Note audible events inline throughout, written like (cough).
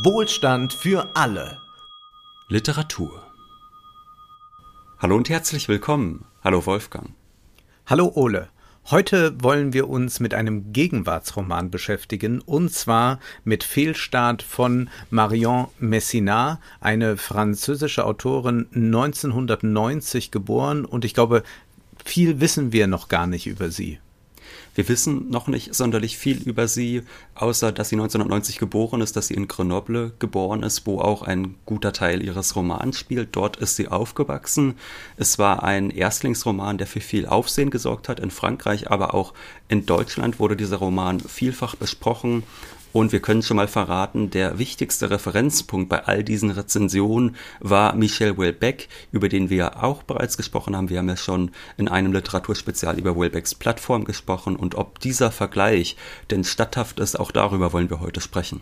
Wohlstand für alle. Literatur. Hallo und herzlich willkommen. Hallo Wolfgang. Hallo Ole. Heute wollen wir uns mit einem Gegenwartsroman beschäftigen, und zwar mit Fehlstart von Marion Messina, eine französische Autorin, 1990 geboren, und ich glaube, viel wissen wir noch gar nicht über sie. Wir wissen noch nicht sonderlich viel über sie, außer dass sie 1990 geboren ist, dass sie in Grenoble geboren ist, wo auch ein guter Teil ihres Romans spielt. Dort ist sie aufgewachsen. Es war ein Erstlingsroman, der für viel Aufsehen gesorgt hat in Frankreich, aber auch in Deutschland wurde dieser Roman vielfach besprochen und wir können schon mal verraten, der wichtigste Referenzpunkt bei all diesen Rezensionen war Michel Houellebecq, über den wir auch bereits gesprochen haben. Wir haben ja schon in einem Literaturspezial über Houellebecqs Plattform gesprochen und ob dieser Vergleich denn statthaft ist, auch darüber wollen wir heute sprechen.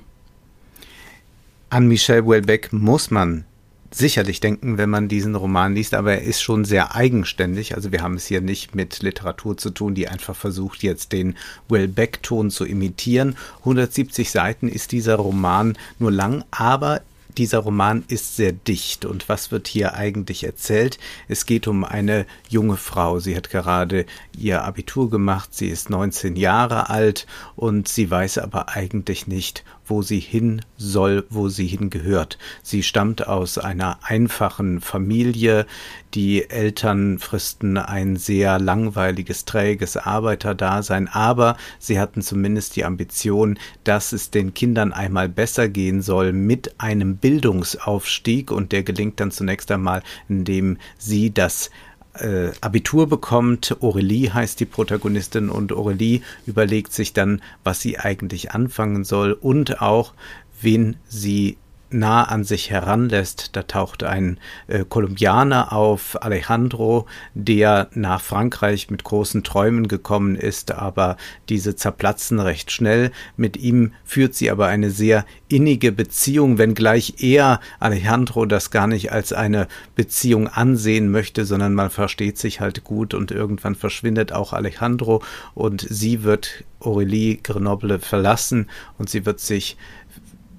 An Michel Houellebecq muss man sicherlich denken, wenn man diesen Roman liest, aber er ist schon sehr eigenständig. Also wir haben es hier nicht mit Literatur zu tun, die einfach versucht, jetzt den Will Beck-Ton zu imitieren. 170 Seiten ist dieser Roman nur lang, aber dieser Roman ist sehr dicht. Und was wird hier eigentlich erzählt? Es geht um eine junge Frau. Sie hat gerade ihr Abitur gemacht. Sie ist 19 Jahre alt und sie weiß aber eigentlich nicht, wo sie hin soll, wo sie hingehört. Sie stammt aus einer einfachen Familie. Die Eltern fristen ein sehr langweiliges, träges Arbeiterdasein, aber sie hatten zumindest die Ambition, dass es den Kindern einmal besser gehen soll mit einem Bildungsaufstieg und der gelingt dann zunächst einmal, indem sie das äh, Abitur bekommt. Aurelie heißt die Protagonistin und Aurelie überlegt sich dann, was sie eigentlich anfangen soll und auch, wen sie nah an sich heranlässt. Da taucht ein äh, Kolumbianer auf, Alejandro, der nach Frankreich mit großen Träumen gekommen ist, aber diese zerplatzen recht schnell. Mit ihm führt sie aber eine sehr innige Beziehung, wenngleich er, Alejandro, das gar nicht als eine Beziehung ansehen möchte, sondern man versteht sich halt gut und irgendwann verschwindet auch Alejandro und sie wird Aurélie Grenoble verlassen und sie wird sich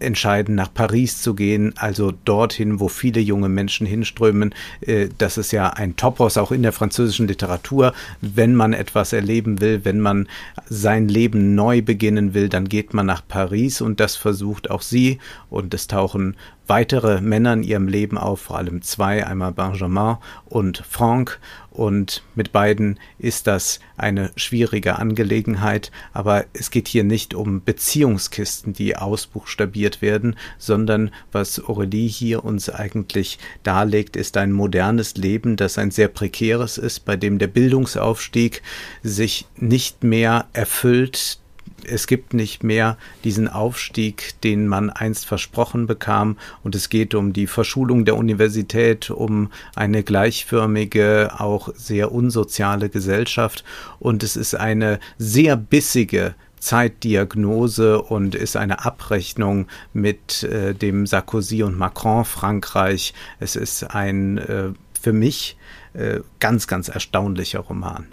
entscheiden, nach Paris zu gehen, also dorthin, wo viele junge Menschen hinströmen. Äh, das ist ja ein Topos auch in der französischen Literatur. Wenn man etwas erleben will, wenn man sein Leben neu beginnen will, dann geht man nach Paris und das versucht auch sie. Und es tauchen weitere Männer in ihrem Leben auf, vor allem zwei, einmal Benjamin und Franck. Und mit beiden ist das eine schwierige Angelegenheit. Aber es geht hier nicht um Beziehungskisten, die ausbuchstabiert werden, sondern was Aurelie hier uns eigentlich darlegt, ist ein modernes Leben, das ein sehr prekäres ist, bei dem der Bildungsaufstieg sich nicht mehr erfüllt, es gibt nicht mehr diesen Aufstieg, den man einst versprochen bekam, und es geht um die Verschulung der Universität, um eine gleichförmige, auch sehr unsoziale Gesellschaft, und es ist eine sehr bissige Zeitdiagnose und ist eine Abrechnung mit äh, dem Sarkozy und Macron Frankreich. Es ist ein äh, für mich äh, ganz, ganz erstaunlicher Roman.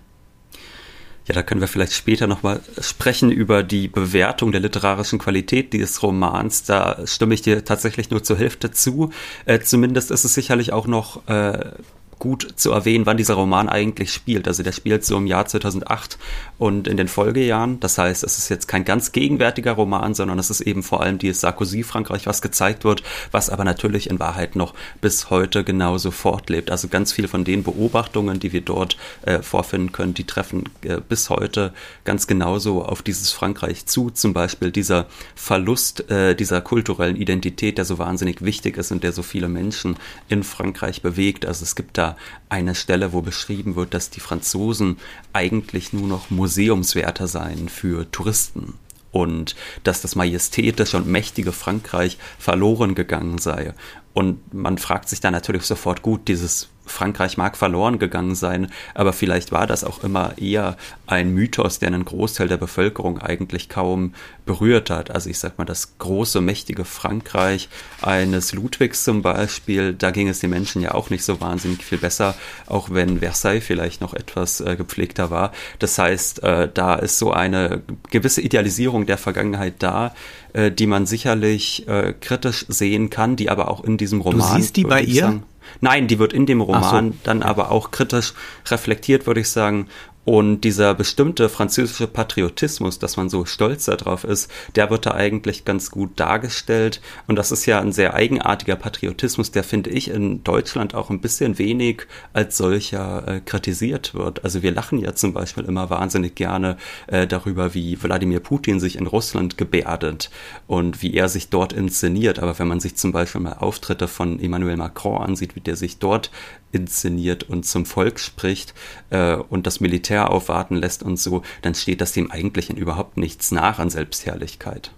Ja, da können wir vielleicht später nochmal sprechen über die Bewertung der literarischen Qualität dieses Romans. Da stimme ich dir tatsächlich nur zur Hälfte zu. Äh, zumindest ist es sicherlich auch noch äh, gut zu erwähnen, wann dieser Roman eigentlich spielt. Also der spielt so im Jahr 2008 und in den Folgejahren. Das heißt, es ist jetzt kein ganz gegenwärtiger Roman, sondern es ist eben vor allem dieses Sarkozy-Frankreich, was gezeigt wird, was aber natürlich in Wahrheit noch bis heute genauso fortlebt. Also ganz viel von den Beobachtungen, die wir dort äh, vorfinden können, die treffen äh, bis heute ganz genauso auf dieses Frankreich zu. Zum Beispiel dieser Verlust äh, dieser kulturellen Identität, der so wahnsinnig wichtig ist und der so viele Menschen in Frankreich bewegt. Also es gibt da eine Stelle, wo beschrieben wird, dass die Franzosen eigentlich nur noch Museumswärter seien für Touristen und dass das majestätische und mächtige Frankreich verloren gegangen sei. Und man fragt sich dann natürlich sofort, gut, dieses Frankreich mag verloren gegangen sein, aber vielleicht war das auch immer eher ein Mythos, der einen Großteil der Bevölkerung eigentlich kaum berührt hat. Also ich sag mal, das große, mächtige Frankreich eines Ludwigs zum Beispiel, da ging es den Menschen ja auch nicht so wahnsinnig viel besser, auch wenn Versailles vielleicht noch etwas äh, gepflegter war. Das heißt, äh, da ist so eine gewisse Idealisierung der Vergangenheit da, äh, die man sicherlich äh, kritisch sehen kann, die aber auch in diesem Roman. Du siehst die bei ihr? Sagen, Nein, die wird in dem Roman so. dann aber auch kritisch reflektiert, würde ich sagen. Und dieser bestimmte französische Patriotismus, dass man so stolz darauf ist, der wird da eigentlich ganz gut dargestellt. Und das ist ja ein sehr eigenartiger Patriotismus, der finde ich in Deutschland auch ein bisschen wenig als solcher äh, kritisiert wird. Also wir lachen ja zum Beispiel immer wahnsinnig gerne äh, darüber, wie Wladimir Putin sich in Russland gebärdet und wie er sich dort inszeniert. Aber wenn man sich zum Beispiel mal Auftritte von Emmanuel Macron ansieht, wie der sich dort inszeniert und zum Volk spricht äh, und das Militär aufwarten lässt und so, dann steht das dem eigentlich in überhaupt nichts nach an Selbstherrlichkeit.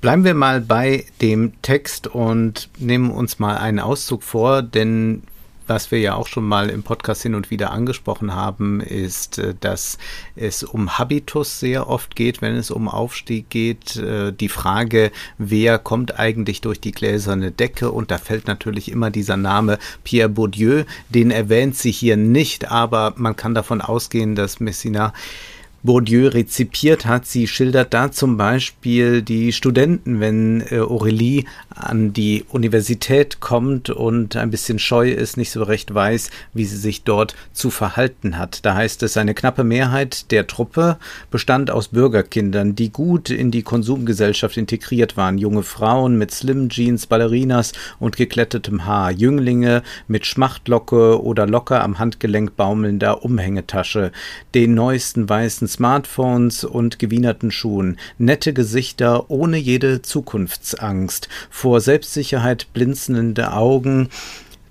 Bleiben wir mal bei dem Text und nehmen uns mal einen Auszug vor, denn was wir ja auch schon mal im Podcast hin und wieder angesprochen haben, ist, äh, dass es um Habitus sehr oft geht, wenn es um Aufstieg geht. Äh, die Frage, wer kommt eigentlich durch die gläserne Decke? Und da fällt natürlich immer dieser Name Pierre Bourdieu. Den erwähnt sie hier nicht, aber man kann davon ausgehen, dass Messina Bourdieu rezipiert hat. Sie schildert da zum Beispiel die Studenten, wenn äh, Aurélie an die Universität kommt und ein bisschen scheu ist, nicht so recht weiß, wie sie sich dort zu verhalten hat. Da heißt es, eine knappe Mehrheit der Truppe bestand aus Bürgerkindern, die gut in die Konsumgesellschaft integriert waren. Junge Frauen mit Slim Jeans, Ballerinas und geklettetem Haar, Jünglinge mit Schmachtlocke oder locker am Handgelenk baumelnder Umhängetasche, den neuesten weißen Smartphones und gewienerten Schuhen, nette Gesichter ohne jede Zukunftsangst, vor Selbstsicherheit blinzelnde Augen,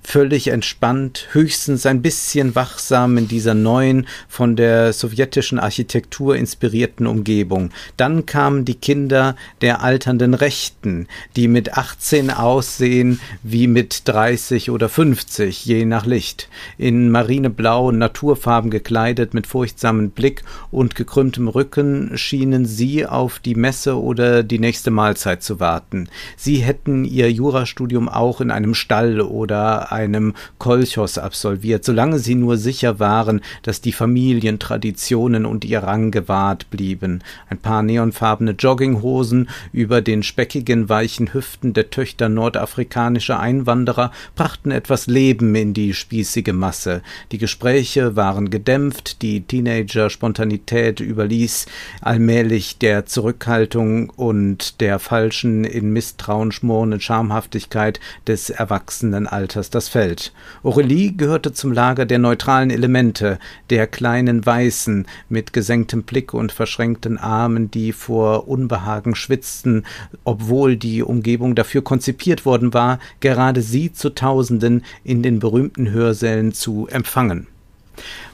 völlig entspannt, höchstens ein bisschen wachsam in dieser neuen, von der sowjetischen Architektur inspirierten Umgebung. Dann kamen die Kinder der alternden Rechten, die mit 18 aussehen wie mit 30 oder 50, je nach Licht, in marineblau Naturfarben gekleidet, mit furchtsamen Blick und gekrümmtem Rücken schienen sie auf die Messe oder die nächste Mahlzeit zu warten. Sie hätten ihr Jurastudium auch in einem Stall oder einem Kolchos absolviert, solange sie nur sicher waren, dass die Familientraditionen und ihr Rang gewahrt blieben. Ein paar neonfarbene Jogginghosen über den speckigen, weichen Hüften der Töchter nordafrikanischer Einwanderer brachten etwas Leben in die spießige Masse. Die Gespräche waren gedämpft, die Teenager-Spontanität überließ allmählich der Zurückhaltung und der falschen, in Misstrauen schmorenden Schamhaftigkeit des Erwachsenenalters das Feld. Aurelie gehörte zum Lager der neutralen Elemente, der kleinen Weißen mit gesenktem Blick und verschränkten Armen, die vor Unbehagen schwitzten, obwohl die Umgebung dafür konzipiert worden war, gerade sie zu Tausenden in den berühmten Hörsälen zu empfangen.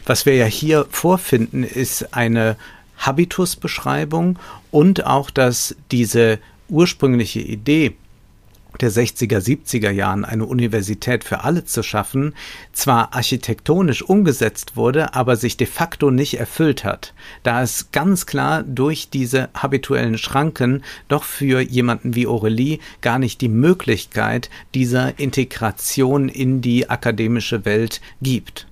Was wir ja hier vorfinden, ist eine Habitusbeschreibung und auch, dass diese ursprüngliche Idee, der 60er, 70er Jahren eine Universität für alle zu schaffen, zwar architektonisch umgesetzt wurde, aber sich de facto nicht erfüllt hat, da es ganz klar durch diese habituellen Schranken doch für jemanden wie Aurelie gar nicht die Möglichkeit dieser Integration in die akademische Welt gibt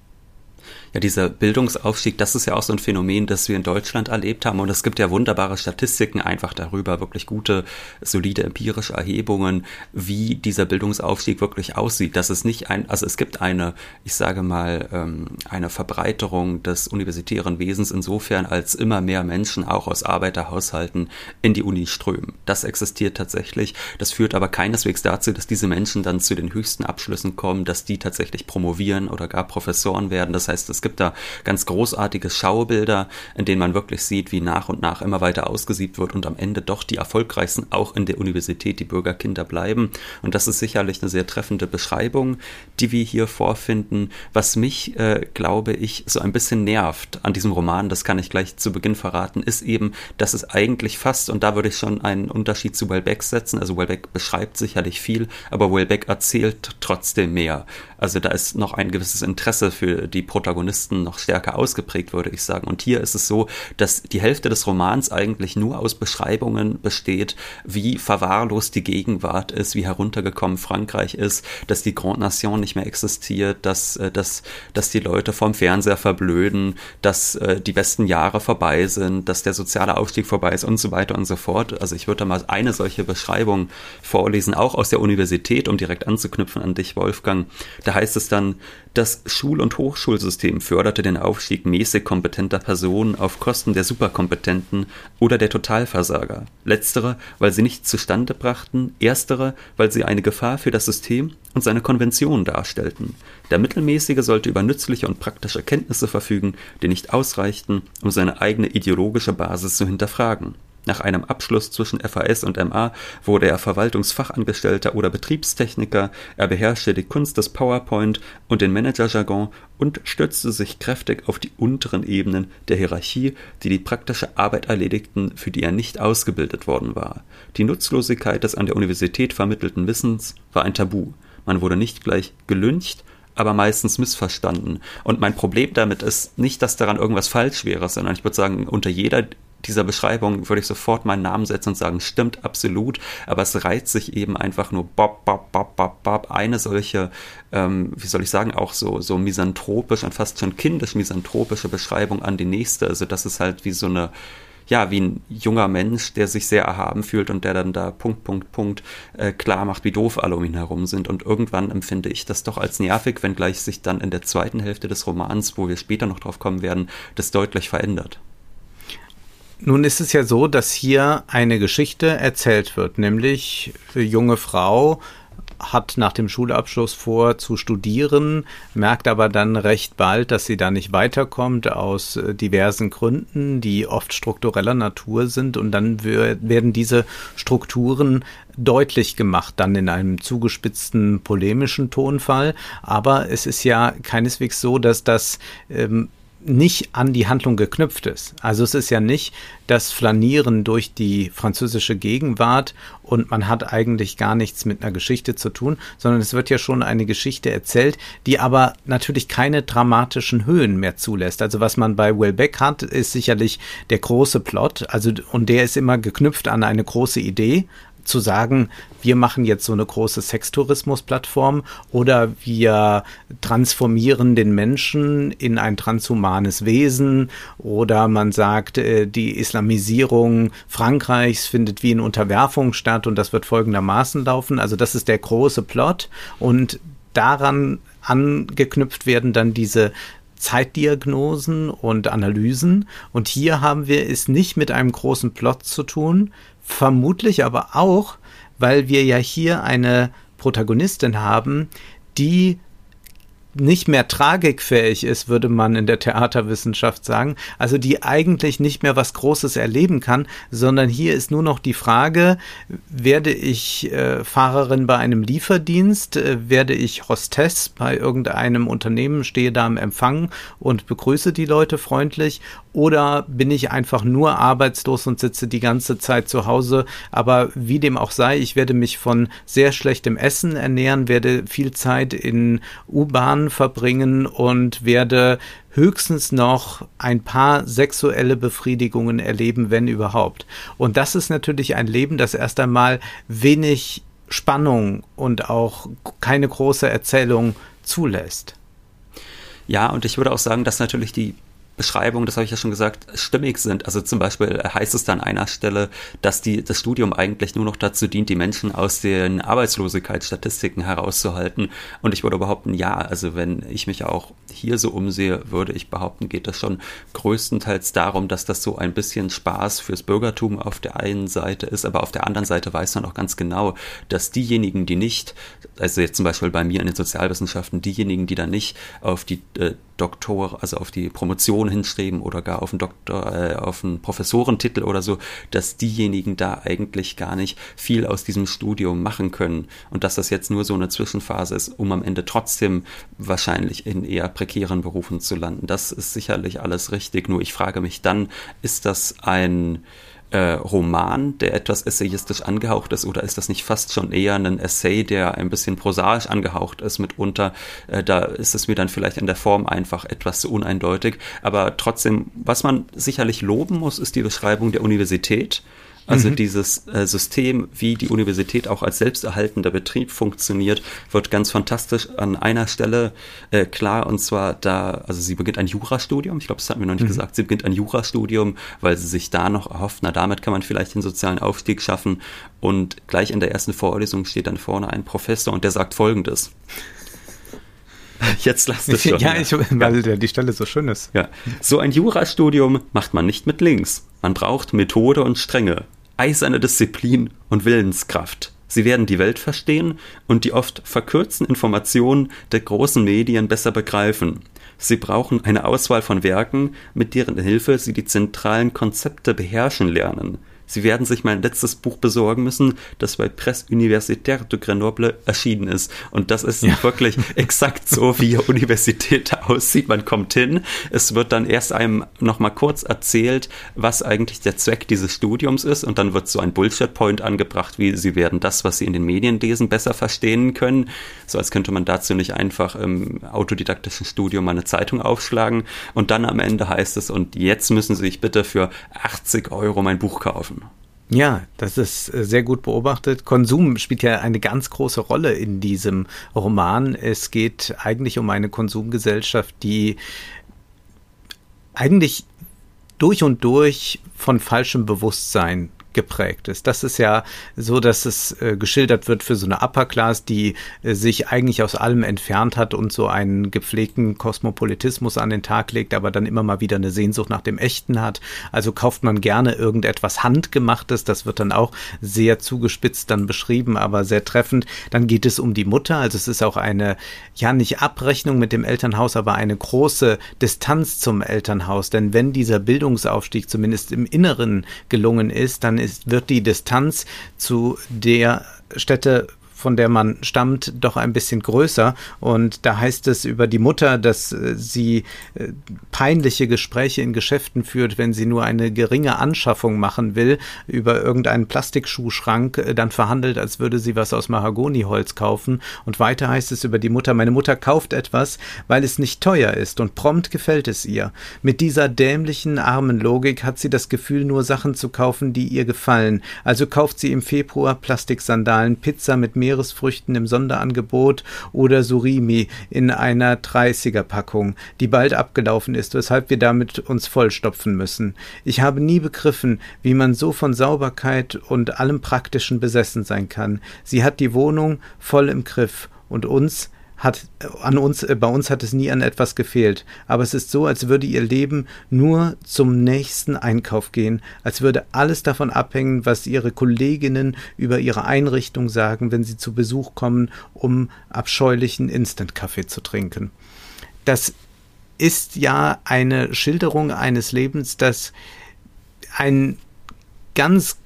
ja, dieser Bildungsaufstieg, das ist ja auch so ein Phänomen, das wir in Deutschland erlebt haben. Und es gibt ja wunderbare Statistiken einfach darüber, wirklich gute, solide empirische Erhebungen, wie dieser Bildungsaufstieg wirklich aussieht. Dass es nicht ein, also es gibt eine, ich sage mal, ähm, eine Verbreiterung des universitären Wesens insofern, als immer mehr Menschen auch aus Arbeiterhaushalten in die Uni strömen. Das existiert tatsächlich. Das führt aber keineswegs dazu, dass diese Menschen dann zu den höchsten Abschlüssen kommen, dass die tatsächlich promovieren oder gar Professoren werden. Das heißt, es gibt da ganz großartige Schaubilder, in denen man wirklich sieht, wie nach und nach immer weiter ausgesiebt wird und am Ende doch die erfolgreichsten auch in der Universität die Bürgerkinder bleiben. Und das ist sicherlich eine sehr treffende Beschreibung, die wir hier vorfinden. Was mich, äh, glaube ich, so ein bisschen nervt an diesem Roman, das kann ich gleich zu Beginn verraten, ist eben, dass es eigentlich fast, und da würde ich schon einen Unterschied zu Welbeck setzen, also Welbeck beschreibt sicherlich viel, aber Welbeck erzählt trotzdem mehr. Also da ist noch ein gewisses Interesse für die Protagonisten noch stärker ausgeprägt, würde ich sagen. Und hier ist es so, dass die Hälfte des Romans eigentlich nur aus Beschreibungen besteht, wie verwahrlost die Gegenwart ist, wie heruntergekommen Frankreich ist, dass die Grand Nation nicht mehr existiert, dass, äh, dass, dass die Leute vom Fernseher verblöden, dass äh, die besten Jahre vorbei sind, dass der soziale Aufstieg vorbei ist und so weiter und so fort. Also ich würde da mal eine solche Beschreibung vorlesen, auch aus der Universität, um direkt anzuknüpfen an dich, Wolfgang. Da heißt es dann, das Schul- und Hochschulsystem förderte den Aufstieg mäßig kompetenter Personen auf Kosten der Superkompetenten oder der Totalversager. Letztere, weil sie nichts zustande brachten, erstere, weil sie eine Gefahr für das System und seine Konventionen darstellten. Der Mittelmäßige sollte über nützliche und praktische Kenntnisse verfügen, die nicht ausreichten, um seine eigene ideologische Basis zu hinterfragen. Nach einem Abschluss zwischen FAS und MA wurde er Verwaltungsfachangestellter oder Betriebstechniker, er beherrschte die Kunst des PowerPoint und den Managerjargon und stützte sich kräftig auf die unteren Ebenen der Hierarchie, die die praktische Arbeit erledigten, für die er nicht ausgebildet worden war. Die Nutzlosigkeit des an der Universität vermittelten Wissens war ein Tabu. Man wurde nicht gleich gelyncht, aber meistens missverstanden. Und mein Problem damit ist nicht, dass daran irgendwas falsch wäre, sondern ich würde sagen, unter jeder dieser Beschreibung würde ich sofort meinen Namen setzen und sagen, stimmt absolut, aber es reizt sich eben einfach nur bob, bob, bob, bob, bob, eine solche, ähm, wie soll ich sagen, auch so, so misanthropisch und fast schon kindisch misanthropische Beschreibung an die nächste. Also das ist halt wie so eine, ja, wie ein junger Mensch, der sich sehr erhaben fühlt und der dann da Punkt, Punkt, Punkt äh, klar macht, wie doof alle um ihn herum sind. Und irgendwann empfinde ich das doch als nervig, wenngleich sich dann in der zweiten Hälfte des Romans, wo wir später noch drauf kommen werden, das deutlich verändert. Nun ist es ja so, dass hier eine Geschichte erzählt wird, nämlich eine junge Frau hat nach dem Schulabschluss vor zu studieren, merkt aber dann recht bald, dass sie da nicht weiterkommt aus äh, diversen Gründen, die oft struktureller Natur sind und dann werden diese Strukturen deutlich gemacht, dann in einem zugespitzten polemischen Tonfall. Aber es ist ja keineswegs so, dass das ähm, nicht an die Handlung geknüpft ist. Also es ist ja nicht das Flanieren durch die französische Gegenwart und man hat eigentlich gar nichts mit einer Geschichte zu tun, sondern es wird ja schon eine Geschichte erzählt, die aber natürlich keine dramatischen Höhen mehr zulässt. Also was man bei Welbeck hat, ist sicherlich der große Plot, also und der ist immer geknüpft an eine große Idee, zu sagen, wir machen jetzt so eine große Sextourismus-Plattform oder wir transformieren den Menschen in ein transhumanes Wesen oder man sagt, äh, die Islamisierung Frankreichs findet wie in Unterwerfung statt und das wird folgendermaßen laufen. Also das ist der große Plot und daran angeknüpft werden dann diese Zeitdiagnosen und Analysen. Und hier haben wir es nicht mit einem großen Plot zu tun, vermutlich aber auch, weil wir ja hier eine Protagonistin haben, die nicht mehr tragikfähig ist, würde man in der Theaterwissenschaft sagen, also die eigentlich nicht mehr was Großes erleben kann, sondern hier ist nur noch die Frage, werde ich äh, Fahrerin bei einem Lieferdienst, äh, werde ich Hostess bei irgendeinem Unternehmen, stehe da am Empfang und begrüße die Leute freundlich oder bin ich einfach nur arbeitslos und sitze die ganze Zeit zu Hause, aber wie dem auch sei, ich werde mich von sehr schlechtem Essen ernähren, werde viel Zeit in U-Bahn verbringen und werde höchstens noch ein paar sexuelle Befriedigungen erleben, wenn überhaupt. Und das ist natürlich ein Leben, das erst einmal wenig Spannung und auch keine große Erzählung zulässt. Ja, und ich würde auch sagen, dass natürlich die Beschreibungen, das habe ich ja schon gesagt, stimmig sind. Also zum Beispiel heißt es da an einer Stelle, dass die, das Studium eigentlich nur noch dazu dient, die Menschen aus den Arbeitslosigkeitsstatistiken herauszuhalten. Und ich würde behaupten, ja, also wenn ich mich auch hier so umsehe, würde ich behaupten, geht das schon größtenteils darum, dass das so ein bisschen Spaß fürs Bürgertum auf der einen Seite ist, aber auf der anderen Seite weiß man auch ganz genau, dass diejenigen, die nicht, also jetzt zum Beispiel bei mir in den Sozialwissenschaften, diejenigen, die da nicht auf die äh, Doktor, also auf die Promotion hinstreben oder gar auf einen Doktor, äh, auf einen Professorentitel oder so, dass diejenigen da eigentlich gar nicht viel aus diesem Studium machen können und dass das jetzt nur so eine Zwischenphase ist, um am Ende trotzdem wahrscheinlich in eher prekären Berufen zu landen. Das ist sicherlich alles richtig. Nur ich frage mich dann, ist das ein äh, Roman, der etwas essayistisch angehaucht ist, oder ist das nicht fast schon eher ein Essay, der ein bisschen prosaisch angehaucht ist mitunter? Äh, da ist es mir dann vielleicht in der Form einfach etwas zu uneindeutig. Aber trotzdem, was man sicherlich loben muss, ist die Beschreibung der Universität also mhm. dieses äh, System, wie die Universität auch als selbsterhaltender Betrieb funktioniert, wird ganz fantastisch an einer Stelle äh, klar. Und zwar da, also sie beginnt ein Jurastudium. Ich glaube, das hatten wir noch nicht mhm. gesagt. Sie beginnt ein Jurastudium, weil sie sich da noch erhofft, na, damit kann man vielleicht den sozialen Aufstieg schaffen. Und gleich in der ersten Vorlesung steht dann vorne ein Professor und der sagt Folgendes. (laughs) Jetzt lasst es schon. ja, ich, weil ja. die Stelle so schön ist. Ja. So ein Jurastudium macht man nicht mit links. Man braucht Methode und Strenge eiserne Disziplin und Willenskraft. Sie werden die Welt verstehen und die oft verkürzten Informationen der großen Medien besser begreifen. Sie brauchen eine Auswahl von Werken, mit deren Hilfe sie die zentralen Konzepte beherrschen lernen. Sie werden sich mein letztes Buch besorgen müssen, das bei Presse Universitaire de Grenoble erschienen ist. Und das ist ja. wirklich (laughs) exakt so, wie Universität (laughs) aussieht. Man kommt hin, es wird dann erst einem nochmal kurz erzählt, was eigentlich der Zweck dieses Studiums ist. Und dann wird so ein Bullshit-Point angebracht, wie Sie werden das, was Sie in den Medien lesen, besser verstehen können. So als könnte man dazu nicht einfach im autodidaktischen Studium mal eine Zeitung aufschlagen. Und dann am Ende heißt es, und jetzt müssen Sie sich bitte für 80 Euro mein Buch kaufen. Ja, das ist äh, sehr gut beobachtet. Konsum spielt ja eine ganz große Rolle in diesem Roman. Es geht eigentlich um eine Konsumgesellschaft, die eigentlich durch und durch von falschem Bewusstsein geprägt ist. Das ist ja so, dass es äh, geschildert wird für so eine Upper Class, die äh, sich eigentlich aus allem entfernt hat und so einen gepflegten Kosmopolitismus an den Tag legt, aber dann immer mal wieder eine Sehnsucht nach dem Echten hat. Also kauft man gerne irgendetwas Handgemachtes. Das wird dann auch sehr zugespitzt dann beschrieben, aber sehr treffend. Dann geht es um die Mutter. Also es ist auch eine, ja, nicht Abrechnung mit dem Elternhaus, aber eine große Distanz zum Elternhaus. Denn wenn dieser Bildungsaufstieg zumindest im Inneren gelungen ist, dann ist, wird die Distanz zu der Stätte von der man stammt, doch ein bisschen größer. Und da heißt es über die Mutter, dass äh, sie äh, peinliche Gespräche in Geschäften führt, wenn sie nur eine geringe Anschaffung machen will, über irgendeinen Plastikschuhschrank äh, dann verhandelt, als würde sie was aus Mahagoniholz kaufen. Und weiter heißt es über die Mutter, meine Mutter kauft etwas, weil es nicht teuer ist und prompt gefällt es ihr. Mit dieser dämlichen, armen Logik hat sie das Gefühl, nur Sachen zu kaufen, die ihr gefallen. Also kauft sie im Februar Plastiksandalen, Pizza mit mehreren Meeresfrüchten im Sonderangebot oder Surimi in einer 30er Packung, die bald abgelaufen ist, weshalb wir damit uns vollstopfen müssen. Ich habe nie begriffen, wie man so von Sauberkeit und allem Praktischen besessen sein kann. Sie hat die Wohnung voll im Griff und uns hat an uns, äh, bei uns hat es nie an etwas gefehlt. Aber es ist so, als würde ihr Leben nur zum nächsten Einkauf gehen, als würde alles davon abhängen, was ihre Kolleginnen über ihre Einrichtung sagen, wenn sie zu Besuch kommen, um abscheulichen Instant-Kaffee zu trinken. Das ist ja eine Schilderung eines Lebens, das ein ganz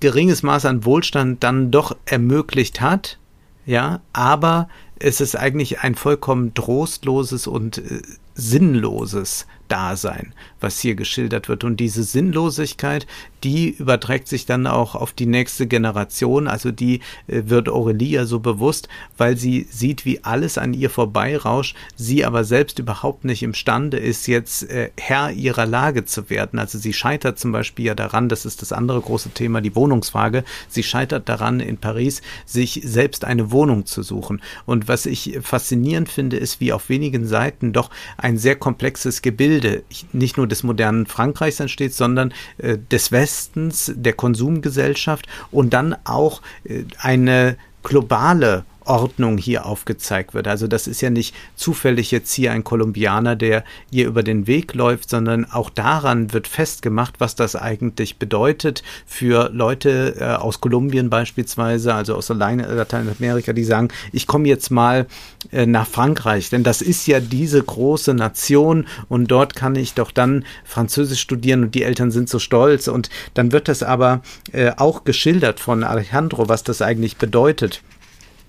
geringes Maß an Wohlstand dann doch ermöglicht hat, ja, aber es ist eigentlich ein vollkommen trostloses und äh, sinnloses Dasein, was hier geschildert wird. Und diese Sinnlosigkeit, die überträgt sich dann auch auf die nächste Generation. Also die äh, wird Aurelia so bewusst, weil sie sieht, wie alles an ihr vorbeirauscht, sie aber selbst überhaupt nicht imstande ist, jetzt äh, Herr ihrer Lage zu werden. Also sie scheitert zum Beispiel ja daran, das ist das andere große Thema, die Wohnungsfrage. Sie scheitert daran, in Paris sich selbst eine Wohnung zu suchen. Und was ich faszinierend finde, ist, wie auf wenigen Seiten doch ein sehr komplexes Gebilde Gebilde nicht nur des modernen Frankreichs entsteht, sondern äh, des Westens, der Konsumgesellschaft und dann auch äh, eine globale Ordnung hier aufgezeigt wird. Also das ist ja nicht zufällig jetzt hier ein Kolumbianer, der ihr über den Weg läuft, sondern auch daran wird festgemacht, was das eigentlich bedeutet für Leute äh, aus Kolumbien beispielsweise, also aus Lateinamerika, die sagen, ich komme jetzt mal äh, nach Frankreich, denn das ist ja diese große Nation und dort kann ich doch dann Französisch studieren und die Eltern sind so stolz. Und dann wird das aber äh, auch geschildert von Alejandro, was das eigentlich bedeutet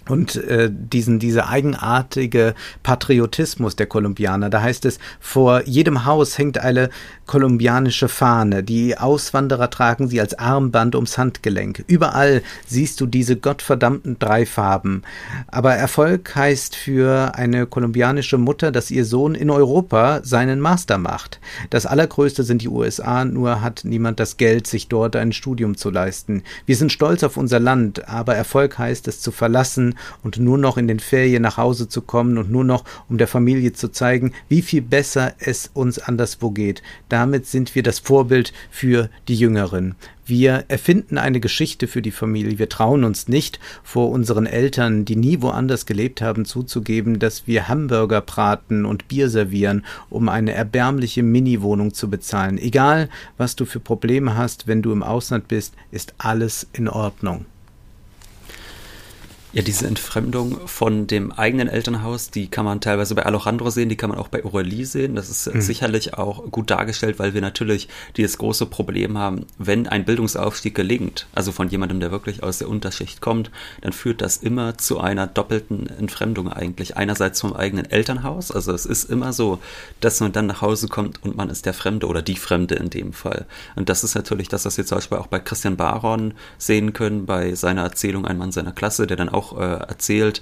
und äh, diesen diese eigenartige Patriotismus der Kolumbianer. Da heißt es, vor jedem Haus hängt eine kolumbianische Fahne. Die Auswanderer tragen sie als Armband ums Handgelenk. Überall siehst du diese gottverdammten drei Farben. Aber Erfolg heißt für eine kolumbianische Mutter, dass ihr Sohn in Europa seinen Master macht. Das allergrößte sind die USA, nur hat niemand das Geld, sich dort ein Studium zu leisten. Wir sind stolz auf unser Land, aber Erfolg heißt es zu verlassen und nur noch in den Ferien nach Hause zu kommen und nur noch, um der Familie zu zeigen, wie viel besser es uns anderswo geht. Damit sind wir das Vorbild für die Jüngeren. Wir erfinden eine Geschichte für die Familie. Wir trauen uns nicht, vor unseren Eltern, die nie woanders gelebt haben, zuzugeben, dass wir Hamburger braten und Bier servieren, um eine erbärmliche Mini-Wohnung zu bezahlen. Egal, was du für Probleme hast, wenn du im Ausland bist, ist alles in Ordnung. Ja, diese Entfremdung von dem eigenen Elternhaus, die kann man teilweise bei Alejandro sehen, die kann man auch bei Aurelie sehen. Das ist mhm. sicherlich auch gut dargestellt, weil wir natürlich dieses große Problem haben, wenn ein Bildungsaufstieg gelingt, also von jemandem, der wirklich aus der Unterschicht kommt, dann führt das immer zu einer doppelten Entfremdung eigentlich. Einerseits vom eigenen Elternhaus, also es ist immer so, dass man dann nach Hause kommt und man ist der Fremde oder die Fremde in dem Fall. Und das ist natürlich das, was wir zum Beispiel auch bei Christian Baron sehen können, bei seiner Erzählung Ein Mann seiner Klasse, der dann auch auch äh, erzählt,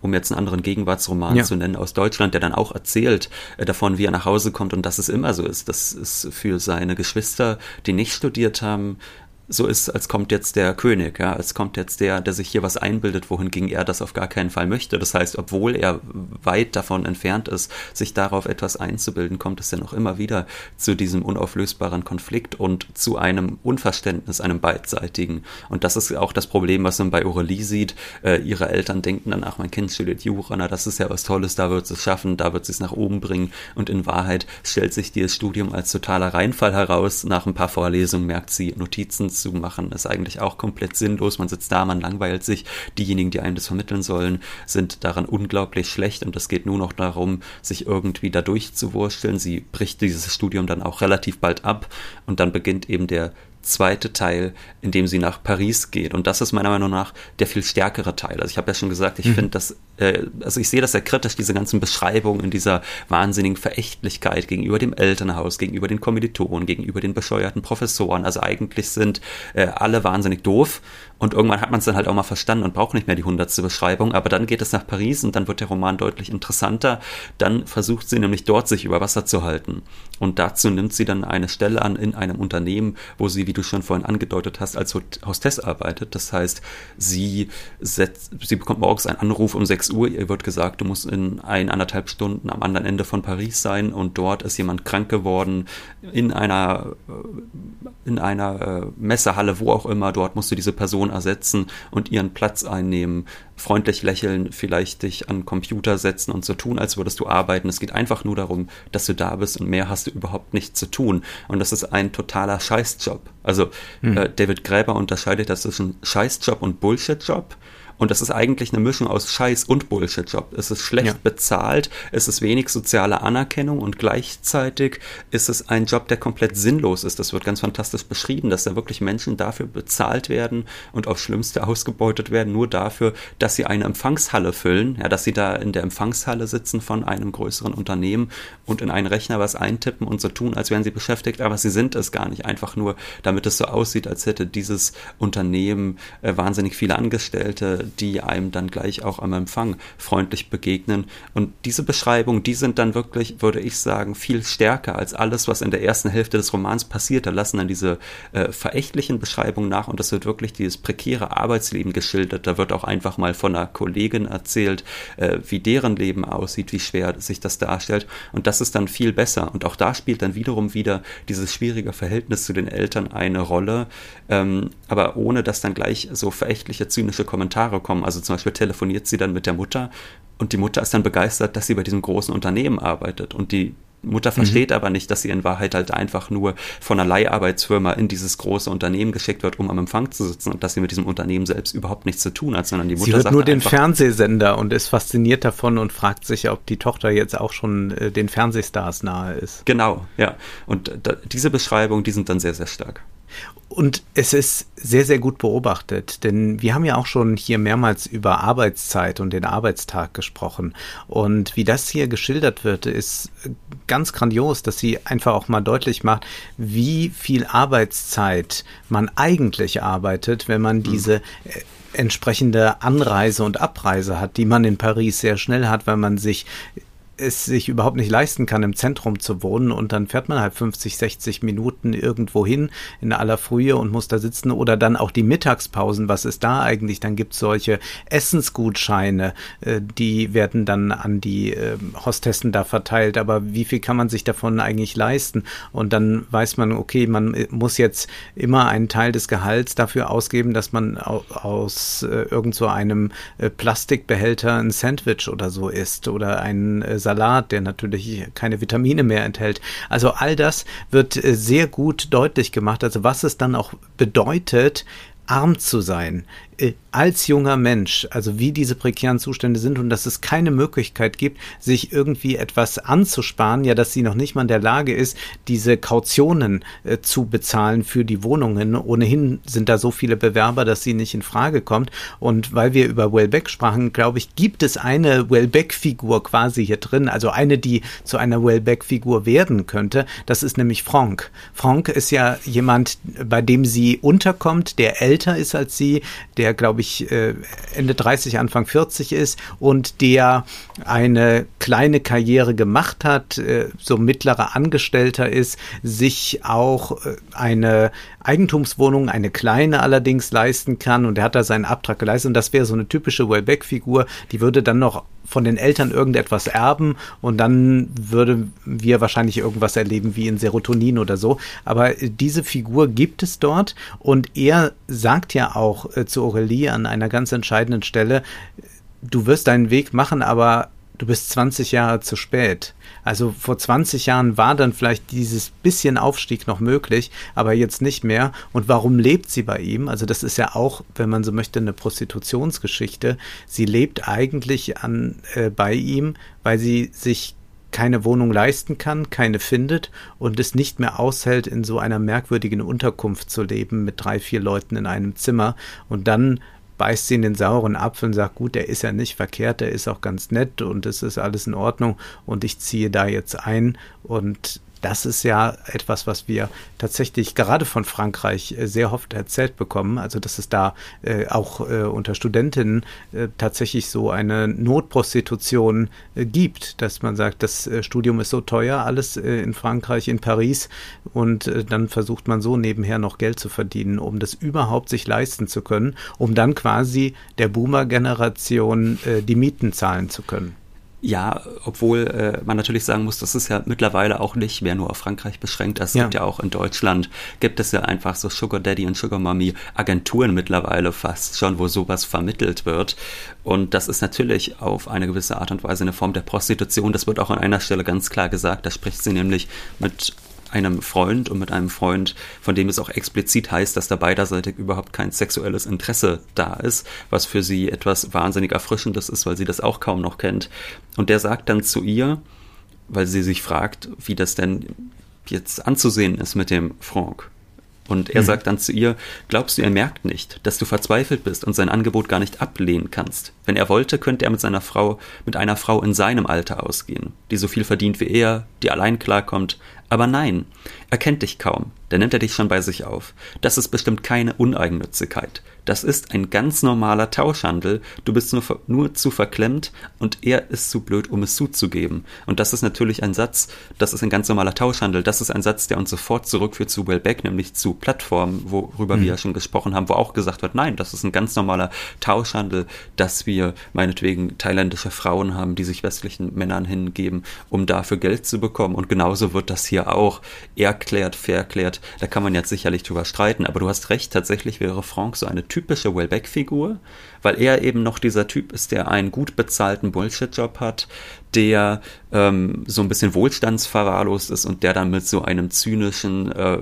um jetzt einen anderen Gegenwartsroman ja. zu nennen aus Deutschland, der dann auch erzählt äh, davon, wie er nach Hause kommt und dass es immer so ist. Das ist für seine Geschwister, die nicht studiert haben, so ist, als kommt jetzt der König, ja, als kommt jetzt der, der sich hier was einbildet, wohingegen er das auf gar keinen Fall möchte. Das heißt, obwohl er weit davon entfernt ist, sich darauf etwas einzubilden, kommt es ja noch immer wieder zu diesem unauflösbaren Konflikt und zu einem Unverständnis, einem beidseitigen. Und das ist auch das Problem, was man bei Aurelie sieht. Äh, ihre Eltern denken dann, ach, mein Kind studiert Jura, na, das ist ja was Tolles, da wird es schaffen, da wird es nach oben bringen. Und in Wahrheit stellt sich dieses Studium als totaler Reinfall heraus. Nach ein paar Vorlesungen merkt sie Notizen zu machen, ist eigentlich auch komplett sinnlos. Man sitzt da, man langweilt sich. Diejenigen, die einem das vermitteln sollen, sind daran unglaublich schlecht und es geht nur noch darum, sich irgendwie da durchzuwursteln. Sie bricht dieses Studium dann auch relativ bald ab und dann beginnt eben der zweite Teil, in dem sie nach Paris geht. Und das ist meiner Meinung nach der viel stärkere Teil. Also ich habe ja schon gesagt, ich mhm. finde das, also ich sehe das sehr kritisch, diese ganzen Beschreibungen in dieser wahnsinnigen Verächtlichkeit gegenüber dem Elternhaus, gegenüber den Kommilitonen, gegenüber den bescheuerten Professoren. Also eigentlich sind äh, alle wahnsinnig doof und irgendwann hat man es dann halt auch mal verstanden und braucht nicht mehr die hundertste Beschreibung. Aber dann geht es nach Paris und dann wird der Roman deutlich interessanter. Dann versucht sie nämlich dort sich über Wasser zu halten. Und dazu nimmt sie dann eine Stelle an in einem Unternehmen, wo sie, wie du schon vorhin angedeutet hast, als Hostess arbeitet. Das heißt, sie, setzt, sie bekommt morgens einen Anruf um 6 Uhr. Ihr wird gesagt, du musst in eineinhalb Stunden am anderen Ende von Paris sein und dort ist jemand krank geworden in einer, in einer äh, Messehalle, wo auch immer. Dort musst du diese Person ersetzen und ihren Platz einnehmen freundlich lächeln, vielleicht dich an Computer setzen und so tun, als würdest du arbeiten. Es geht einfach nur darum, dass du da bist und mehr hast du überhaupt nicht zu tun. Und das ist ein totaler Scheißjob. Also hm. äh, David Gräber unterscheidet das zwischen Scheißjob und Bullshitjob. Und das ist eigentlich eine Mischung aus Scheiß und Bullshit-Job. Es ist schlecht ja. bezahlt, es ist wenig soziale Anerkennung und gleichzeitig ist es ein Job, der komplett sinnlos ist. Das wird ganz fantastisch beschrieben, dass da wirklich Menschen dafür bezahlt werden und aufs Schlimmste ausgebeutet werden, nur dafür, dass sie eine Empfangshalle füllen, ja, dass sie da in der Empfangshalle sitzen von einem größeren Unternehmen und in einen Rechner was eintippen und so tun, als wären sie beschäftigt, aber sie sind es gar nicht. Einfach nur, damit es so aussieht, als hätte dieses Unternehmen äh, wahnsinnig viele Angestellte, die einem dann gleich auch am Empfang freundlich begegnen. Und diese Beschreibungen, die sind dann wirklich, würde ich sagen, viel stärker als alles, was in der ersten Hälfte des Romans passiert. Da lassen dann diese äh, verächtlichen Beschreibungen nach und es wird wirklich dieses prekäre Arbeitsleben geschildert. Da wird auch einfach mal von einer Kollegin erzählt, äh, wie deren Leben aussieht, wie schwer sich das darstellt. Und das ist dann viel besser. Und auch da spielt dann wiederum wieder dieses schwierige Verhältnis zu den Eltern eine Rolle, ähm, aber ohne dass dann gleich so verächtliche, zynische Kommentare kommen. Also zum Beispiel telefoniert sie dann mit der Mutter und die Mutter ist dann begeistert, dass sie bei diesem großen Unternehmen arbeitet und die Mutter versteht mhm. aber nicht, dass sie in Wahrheit halt einfach nur von einer Leiharbeitsfirma in dieses große Unternehmen geschickt wird, um am Empfang zu sitzen und dass sie mit diesem Unternehmen selbst überhaupt nichts zu tun hat, sondern die Mutter sie hört nur den Fernsehsender und ist fasziniert davon und fragt sich, ob die Tochter jetzt auch schon äh, den Fernsehstars nahe ist. Genau, ja. Und da, diese Beschreibungen, die sind dann sehr, sehr stark. Und es ist sehr, sehr gut beobachtet, denn wir haben ja auch schon hier mehrmals über Arbeitszeit und den Arbeitstag gesprochen. Und wie das hier geschildert wird, ist ganz grandios, dass sie einfach auch mal deutlich macht, wie viel Arbeitszeit man eigentlich arbeitet, wenn man hm. diese äh, entsprechende Anreise und Abreise hat, die man in Paris sehr schnell hat, weil man sich es sich überhaupt nicht leisten kann, im Zentrum zu wohnen. Und dann fährt man halt 50, 60 Minuten irgendwo hin in aller Frühe und muss da sitzen. Oder dann auch die Mittagspausen, was ist da eigentlich? Dann gibt es solche Essensgutscheine, äh, die werden dann an die äh, Hostessen da verteilt, aber wie viel kann man sich davon eigentlich leisten? Und dann weiß man, okay, man äh, muss jetzt immer einen Teil des Gehalts dafür ausgeben, dass man aus irgend so einem Plastikbehälter ein Sandwich oder so isst. Oder ein Salat, der natürlich keine Vitamine mehr enthält. Also all das wird äh, sehr gut deutlich gemacht. Also was es dann auch bedeutet, arm zu sein, als junger Mensch, also wie diese prekären Zustände sind und dass es keine Möglichkeit gibt, sich irgendwie etwas anzusparen, ja, dass sie noch nicht mal in der Lage ist, diese Kautionen äh, zu bezahlen für die Wohnungen. Ohnehin sind da so viele Bewerber, dass sie nicht in Frage kommt. Und weil wir über Wellbeck sprachen, glaube ich, gibt es eine Wellbeck-Figur quasi hier drin, also eine, die zu einer Wellbeck-Figur werden könnte. Das ist nämlich Frank. Frank ist ja jemand, bei dem sie unterkommt, der älter ist als sie, der der, glaube ich, äh, Ende 30, Anfang 40 ist und der eine kleine Karriere gemacht hat, äh, so mittlerer Angestellter ist, sich auch äh, eine Eigentumswohnung, eine kleine allerdings leisten kann. Und er hat da seinen Abtrag geleistet. Und das wäre so eine typische Wellbeck-Figur, die würde dann noch von den Eltern irgendetwas erben. Und dann würden wir wahrscheinlich irgendwas erleben wie in Serotonin oder so. Aber diese Figur gibt es dort. Und er sagt ja auch äh, zu Aurelie an einer ganz entscheidenden Stelle, du wirst deinen Weg machen, aber du bist 20 Jahre zu spät. Also vor 20 Jahren war dann vielleicht dieses bisschen Aufstieg noch möglich, aber jetzt nicht mehr. Und warum lebt sie bei ihm? Also das ist ja auch, wenn man so möchte, eine Prostitutionsgeschichte. Sie lebt eigentlich an, äh, bei ihm, weil sie sich keine Wohnung leisten kann, keine findet und es nicht mehr aushält, in so einer merkwürdigen Unterkunft zu leben mit drei, vier Leuten in einem Zimmer und dann beißt sie in den sauren Apfel und sagt, gut, der ist ja nicht verkehrt, der ist auch ganz nett und es ist alles in Ordnung und ich ziehe da jetzt ein und das ist ja etwas, was wir tatsächlich gerade von Frankreich äh, sehr oft erzählt bekommen. Also, dass es da äh, auch äh, unter Studentinnen äh, tatsächlich so eine Notprostitution äh, gibt, dass man sagt, das äh, Studium ist so teuer, alles in Frankreich, in Paris, und dann versucht man so nebenher noch Geld zu verdienen, um das überhaupt sich leisten zu können, um dann quasi der Boomer-Generation die Mieten zahlen zu können. Ja, obwohl äh, man natürlich sagen muss, das ist ja mittlerweile auch nicht mehr nur auf Frankreich beschränkt. Es ja. gibt ja auch in Deutschland, gibt es ja einfach so Sugar Daddy und Sugar Mommy Agenturen mittlerweile fast schon, wo sowas vermittelt wird. Und das ist natürlich auf eine gewisse Art und Weise eine Form der Prostitution. Das wird auch an einer Stelle ganz klar gesagt. Da spricht sie nämlich mit einem Freund und mit einem Freund, von dem es auch explizit heißt, dass da beiderseitig überhaupt kein sexuelles Interesse da ist, was für sie etwas wahnsinnig Erfrischendes ist, weil sie das auch kaum noch kennt. Und der sagt dann zu ihr, weil sie sich fragt, wie das denn jetzt anzusehen ist mit dem Franck. Und er mhm. sagt dann zu ihr, glaubst du, er merkt nicht, dass du verzweifelt bist und sein Angebot gar nicht ablehnen kannst? Wenn er wollte, könnte er mit seiner Frau, mit einer Frau in seinem Alter ausgehen, die so viel verdient wie er, die allein klarkommt, Aber nein, er kennt dich kaum, da nimmt er dich schon bei sich auf. Das ist bestimmt keine Uneigennützigkeit. Das ist ein ganz normaler Tauschhandel. Du bist nur, nur zu verklemmt und er ist zu blöd, um es zuzugeben. Und das ist natürlich ein Satz, das ist ein ganz normaler Tauschhandel. Das ist ein Satz, der uns sofort zurückführt zu Wellbeck, nämlich zu Plattformen, worüber mhm. wir ja schon gesprochen haben, wo auch gesagt wird, nein, das ist ein ganz normaler Tauschhandel, dass wir meinetwegen thailändische Frauen haben, die sich westlichen Männern hingeben, um dafür Geld zu bekommen. Und genauso wird das hier auch erklärt, verklärt. Da kann man jetzt sicherlich drüber streiten, aber du hast recht, tatsächlich wäre Franck so eine typische Wellbeck-Figur, weil er eben noch dieser Typ ist, der einen gut bezahlten Bullshit-Job hat, der ähm, so ein bisschen wohlstandsverwahrlost ist und der dann mit so einem zynischen äh,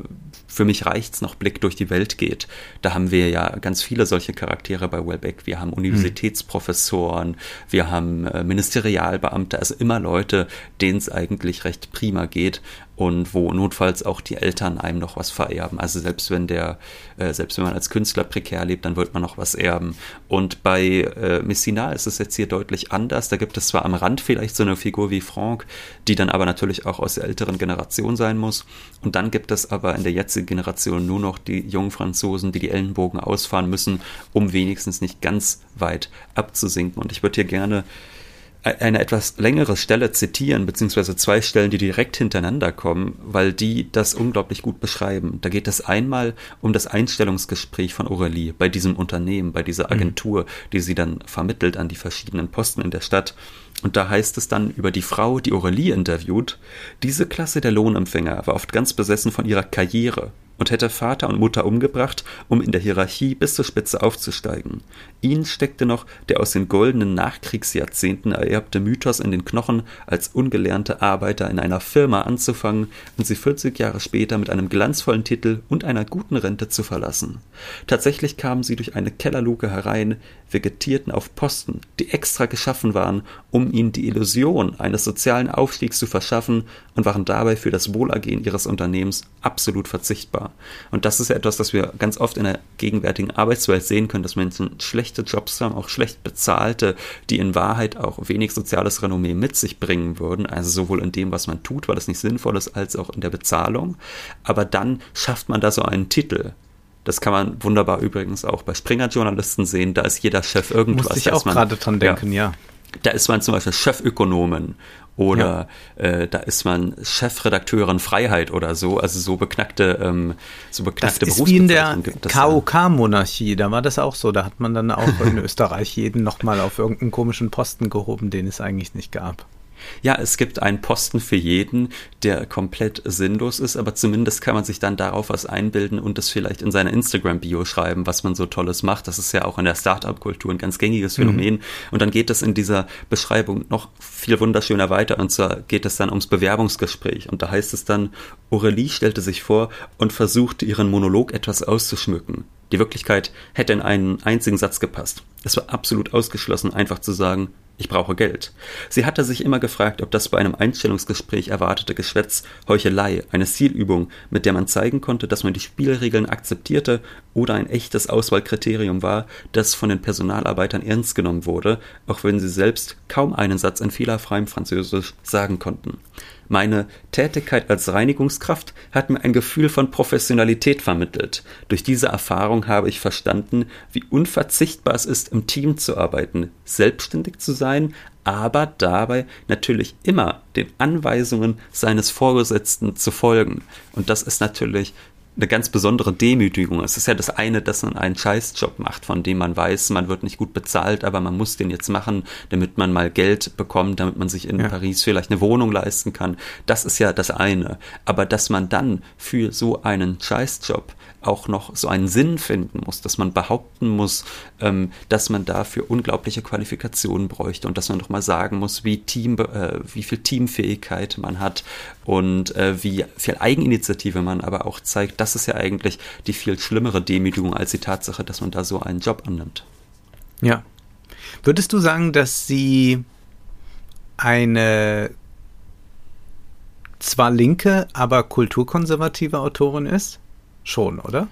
für mich reicht's noch Blick durch die Welt geht. Da haben wir ja ganz viele solche Charaktere bei Wellbeck. Wir haben Universitätsprofessoren, wir haben äh, Ministerialbeamte, also immer Leute, denen es eigentlich recht prima geht und wo notfalls auch die Eltern einem noch was vererben. Also selbst wenn der, äh, selbst wenn man als Künstler prekär lebt, dann wird man noch was erben. Und bei äh, Messina ist es jetzt hier deutlich anders. Da gibt es zwar am Rand vielleicht so eine Figur wie Franck, die dann aber natürlich auch aus der älteren Generation sein muss. Und dann gibt es aber in der jetzigen Generation nur noch die jungen Franzosen, die die Ellenbogen ausfahren müssen, um wenigstens nicht ganz weit abzusinken. Und ich würde hier gerne eine etwas längere Stelle zitieren, beziehungsweise zwei Stellen, die direkt hintereinander kommen, weil die das unglaublich gut beschreiben. Da geht es einmal um das Einstellungsgespräch von Aurelie bei diesem Unternehmen, bei dieser mhm. Agentur, die sie dann vermittelt an die verschiedenen Posten in der Stadt. Und da heißt es dann über die Frau, die Aurelie interviewt, diese Klasse der Lohnempfänger war oft ganz besessen von ihrer Karriere und hätte Vater und Mutter umgebracht, um in der Hierarchie bis zur Spitze aufzusteigen. Ihnen steckte noch der aus den goldenen Nachkriegsjahrzehnten ererbte Mythos in den Knochen, als ungelernte Arbeiter in einer Firma anzufangen und sie 40 Jahre später mit einem glanzvollen Titel und einer guten Rente zu verlassen. Tatsächlich kamen sie durch eine Kellerluke herein, vegetierten auf Posten, die extra geschaffen waren, um ihnen die Illusion eines sozialen Aufstiegs zu verschaffen und waren dabei für das Wohlergehen ihres Unternehmens absolut verzichtbar. Und das ist ja etwas, das wir ganz oft in der gegenwärtigen Arbeitswelt sehen können, dass Menschen schlechte Jobs haben, auch schlecht bezahlte, die in Wahrheit auch wenig soziales Renommee mit sich bringen würden, also sowohl in dem, was man tut, weil es nicht sinnvoll ist, als auch in der Bezahlung. Aber dann schafft man da so einen Titel, das kann man wunderbar übrigens auch bei Springer-Journalisten sehen. Da ist jeder Chef irgendwas. Muss ich auch gerade dran denken, ja. ja. Da ist man zum Beispiel Chefökonomen oder ja. äh, da ist man Chefredakteurin Freiheit oder so, also so beknackte, ähm, so beknackte das ist wie in der KOK-Monarchie, da war das auch so, da hat man dann auch in (laughs) Österreich jeden nochmal auf irgendeinen komischen Posten gehoben, den es eigentlich nicht gab. Ja, es gibt einen Posten für jeden, der komplett sinnlos ist, aber zumindest kann man sich dann darauf was einbilden und das vielleicht in seiner Instagram-Bio schreiben, was man so Tolles macht. Das ist ja auch in der Startup-Kultur ein ganz gängiges Phänomen. Mhm. Und dann geht es in dieser Beschreibung noch viel wunderschöner weiter und zwar geht es dann ums Bewerbungsgespräch. Und da heißt es dann, Aurelie stellte sich vor und versuchte ihren Monolog etwas auszuschmücken. Die Wirklichkeit hätte in einen einzigen Satz gepasst. Es war absolut ausgeschlossen, einfach zu sagen, ich brauche Geld. Sie hatte sich immer gefragt, ob das bei einem Einstellungsgespräch erwartete Geschwätz Heuchelei, eine Zielübung, mit der man zeigen konnte, dass man die Spielregeln akzeptierte oder ein echtes Auswahlkriterium war, das von den Personalarbeitern ernst genommen wurde, auch wenn sie selbst kaum einen Satz in fehlerfreiem Französisch sagen konnten. Meine Tätigkeit als Reinigungskraft hat mir ein Gefühl von Professionalität vermittelt. Durch diese Erfahrung habe ich verstanden, wie unverzichtbar es ist, im Team zu arbeiten, selbstständig zu sein, aber dabei natürlich immer den Anweisungen seines Vorgesetzten zu folgen. Und das ist natürlich eine ganz besondere Demütigung. Es ist ja das eine, dass man einen Scheißjob macht, von dem man weiß, man wird nicht gut bezahlt, aber man muss den jetzt machen, damit man mal Geld bekommt, damit man sich in ja. Paris vielleicht eine Wohnung leisten kann. Das ist ja das eine. Aber dass man dann für so einen Scheißjob auch noch so einen Sinn finden muss, dass man behaupten muss, ähm, dass man dafür unglaubliche Qualifikationen bräuchte und dass man doch mal sagen muss, wie Team, äh, wie viel Teamfähigkeit man hat und äh, wie viel Eigeninitiative man aber auch zeigt, das ist ja eigentlich die viel schlimmere Demütigung als die Tatsache, dass man da so einen Job annimmt. Ja. Würdest du sagen, dass sie eine zwar linke, aber kulturkonservative Autorin ist? Schon, oder?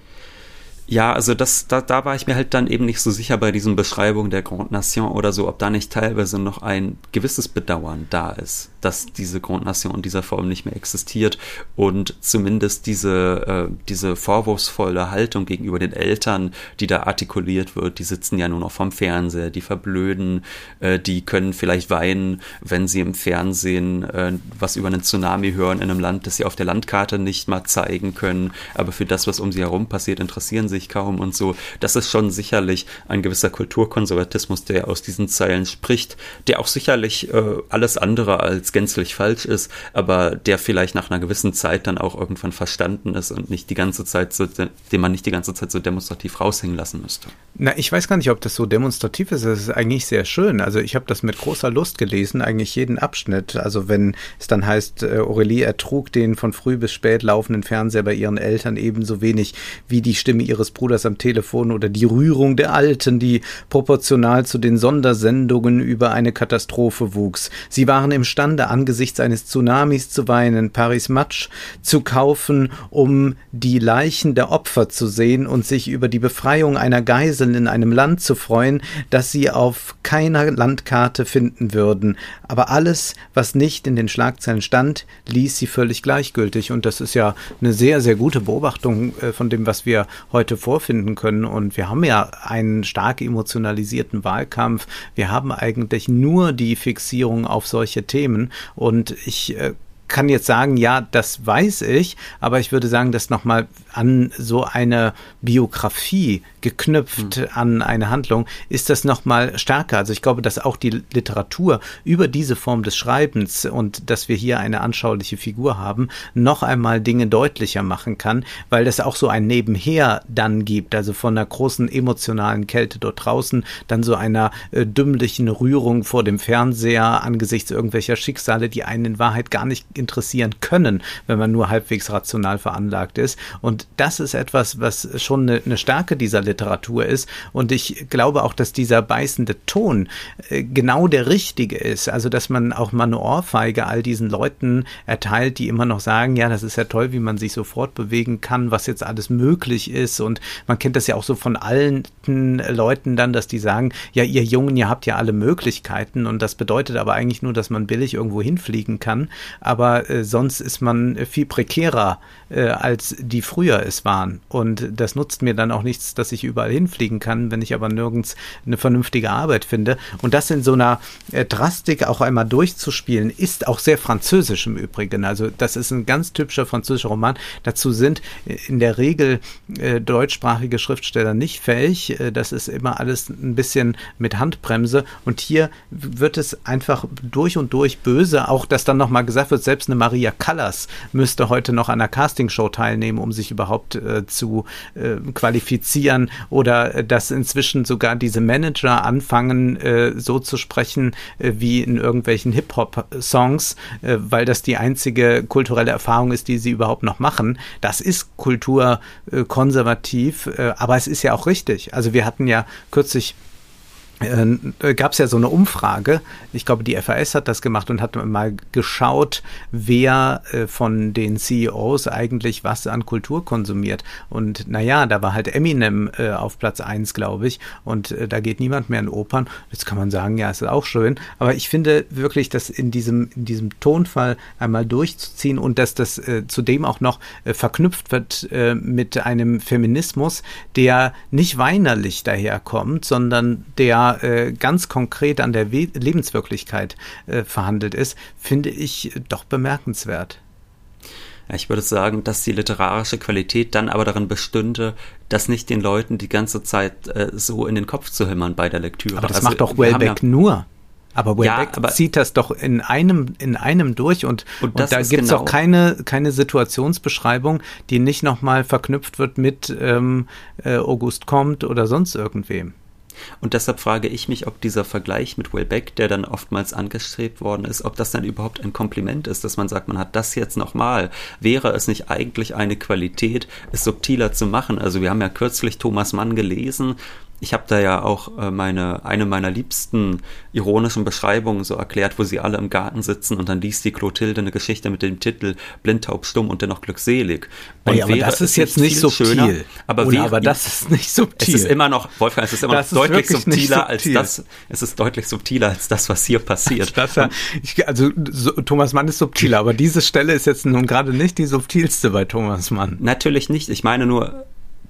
Ja, also das, da, da war ich mir halt dann eben nicht so sicher bei diesen Beschreibungen der Grande Nation oder so, ob da nicht teilweise noch ein gewisses Bedauern da ist. Dass diese Grundnation in dieser Form nicht mehr existiert und zumindest diese, äh, diese vorwurfsvolle Haltung gegenüber den Eltern, die da artikuliert wird, die sitzen ja nur noch vom Fernseher, die verblöden, äh, die können vielleicht weinen, wenn sie im Fernsehen äh, was über einen Tsunami hören in einem Land, das sie auf der Landkarte nicht mal zeigen können, aber für das, was um sie herum passiert, interessieren sich kaum und so. Das ist schon sicherlich ein gewisser Kulturkonservatismus, der aus diesen Zeilen spricht, der auch sicherlich äh, alles andere als gänzlich falsch ist, aber der vielleicht nach einer gewissen Zeit dann auch irgendwann verstanden ist und nicht die ganze Zeit so, den man nicht die ganze Zeit so demonstrativ raushängen lassen müsste. Na, ich weiß gar nicht, ob das so demonstrativ ist. Das ist eigentlich sehr schön. Also ich habe das mit großer Lust gelesen, eigentlich jeden Abschnitt. Also wenn es dann heißt, äh, Aurelie ertrug den von früh bis spät laufenden Fernseher bei ihren Eltern ebenso wenig wie die Stimme ihres Bruders am Telefon oder die Rührung der Alten, die proportional zu den Sondersendungen über eine Katastrophe wuchs. Sie waren imstande, angesichts eines Tsunamis zu weinen, Paris Match zu kaufen, um die Leichen der Opfer zu sehen und sich über die Befreiung einer Geisel in einem Land zu freuen, das sie auf keiner Landkarte finden würden. Aber alles, was nicht in den Schlagzeilen stand, ließ sie völlig gleichgültig. Und das ist ja eine sehr, sehr gute Beobachtung äh, von dem, was wir heute vorfinden können. Und wir haben ja einen stark emotionalisierten Wahlkampf. Wir haben eigentlich nur die Fixierung auf solche Themen. Und ich äh, kann jetzt sagen, ja, das weiß ich, aber ich würde sagen, dass nochmal an so eine Biografie geknüpft mhm. an eine Handlung, ist das nochmal stärker. Also ich glaube, dass auch die Literatur über diese Form des Schreibens und dass wir hier eine anschauliche Figur haben, noch einmal Dinge deutlicher machen kann, weil das auch so ein Nebenher dann gibt, also von einer großen emotionalen Kälte dort draußen, dann so einer äh, dümmlichen Rührung vor dem Fernseher angesichts irgendwelcher Schicksale, die einen in Wahrheit gar nicht interessieren können, wenn man nur halbwegs rational veranlagt ist. Und das ist etwas, was schon eine, eine Stärke dieser Literatur ist. Und ich glaube auch, dass dieser beißende Ton äh, genau der richtige ist. Also, dass man auch mal all diesen Leuten erteilt, die immer noch sagen, ja, das ist ja toll, wie man sich so fortbewegen kann, was jetzt alles möglich ist. Und man kennt das ja auch so von allen Leuten dann, dass die sagen, ja, ihr Jungen, ihr habt ja alle Möglichkeiten. Und das bedeutet aber eigentlich nur, dass man billig irgendwo hinfliegen kann. Aber äh, sonst ist man viel prekärer, äh, als die früher es waren. Und das nutzt mir dann auch nichts, dass ich ich überall hinfliegen kann, wenn ich aber nirgends eine vernünftige Arbeit finde. Und das in so einer äh, Drastik auch einmal durchzuspielen, ist auch sehr französisch im Übrigen. Also das ist ein ganz typischer französischer Roman. Dazu sind äh, in der Regel äh, deutschsprachige Schriftsteller nicht fähig. Äh, das ist immer alles ein bisschen mit Handbremse. Und hier wird es einfach durch und durch böse. Auch, dass dann nochmal gesagt wird, selbst eine Maria Callas müsste heute noch an einer Castingshow teilnehmen, um sich überhaupt äh, zu äh, qualifizieren oder äh, dass inzwischen sogar diese Manager anfangen, äh, so zu sprechen äh, wie in irgendwelchen Hip-Hop-Songs, äh, weil das die einzige kulturelle Erfahrung ist, die sie überhaupt noch machen. Das ist kulturkonservativ, aber es ist ja auch richtig. Also wir hatten ja kürzlich äh, gab es ja so eine Umfrage. Ich glaube, die FAS hat das gemacht und hat mal geschaut, wer äh, von den CEOs eigentlich was an Kultur konsumiert. Und naja, da war halt Eminem äh, auf Platz eins, glaube ich. Und äh, da geht niemand mehr in Opern. Jetzt kann man sagen, ja, ist auch schön. Aber ich finde wirklich, dass in diesem, in diesem Tonfall einmal durchzuziehen und dass das äh, zudem auch noch äh, verknüpft wird äh, mit einem Feminismus, der nicht weinerlich daherkommt, sondern der äh, ganz konkret an der We Lebenswirklichkeit äh, verhandelt ist, finde ich doch bemerkenswert. Ich würde sagen, dass die literarische Qualität dann aber darin bestünde, das nicht den Leuten die ganze Zeit äh, so in den Kopf zu hämmern bei der Lektüre. Aber das also, macht doch Wellbeck ja, nur. Aber Wellbeck ja, aber zieht das doch in einem, in einem durch und, und, und da gibt es genau. auch keine, keine Situationsbeschreibung, die nicht nochmal verknüpft wird mit ähm, äh, August kommt oder sonst irgendwem. Und deshalb frage ich mich, ob dieser Vergleich mit Wellbeck, der dann oftmals angestrebt worden ist, ob das dann überhaupt ein Kompliment ist, dass man sagt, man hat das jetzt nochmal. Wäre es nicht eigentlich eine Qualität, es subtiler zu machen? Also wir haben ja kürzlich Thomas Mann gelesen, ich habe da ja auch äh, meine, eine meiner liebsten ironischen Beschreibungen so erklärt, wo sie alle im Garten sitzen und dann liest die Clotilde eine Geschichte mit dem Titel Blind, taub, stumm und dennoch glückselig. Und ja, aber das ist jetzt nicht subtil. Schöner, aber, Oder, aber das ist nicht subtil. Es ist immer noch, Wolfgang, es ist immer das noch deutlich subtiler subtil. als das, es ist deutlich subtiler als das, was hier passiert. (laughs) Das, ich, also so, Thomas Mann ist subtiler, aber diese Stelle ist jetzt nun gerade nicht die subtilste bei Thomas Mann. Natürlich nicht. Ich meine nur,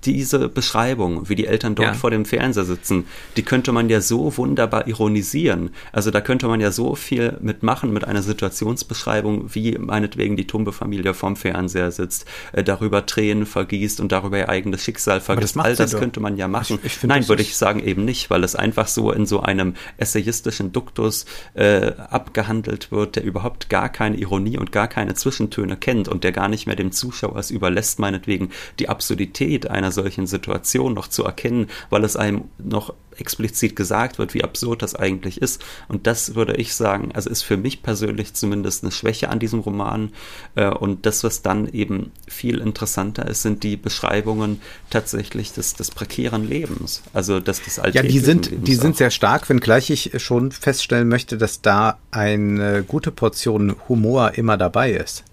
diese Beschreibung, wie die Eltern dort ja. vor dem Fernseher sitzen, die könnte man ja so wunderbar ironisieren. Also da könnte man ja so viel mitmachen mit einer Situationsbeschreibung, wie meinetwegen die Tumbe-Familie vorm Fernseher sitzt, äh, darüber Tränen vergießt und darüber ihr eigenes Schicksal vergisst. Das All das könnte man ja machen. Ich, ich Nein, würde ich sagen eben nicht, weil es einfach so in so einem essayistischen Duktus äh, abgehandelt wird, der überhaupt gar keine Ironie und gar keine Zwischentöne kennt und der gar nicht mehr dem Zuschauer es überlässt, meinetwegen die Absurdität einer solchen Situation noch zu erkennen, weil es einem noch explizit gesagt wird, wie absurd das eigentlich ist. Und das würde ich sagen, also ist für mich persönlich zumindest eine Schwäche an diesem Roman. Äh, und das, was dann eben viel interessanter ist, sind die Beschreibungen tatsächlich des, des prekären Lebens. Also das des Ja, die sind, Lebens die sind sehr stark, wenngleich ich schon feststellen möchte, dass da eine gute Portion Humor immer dabei ist.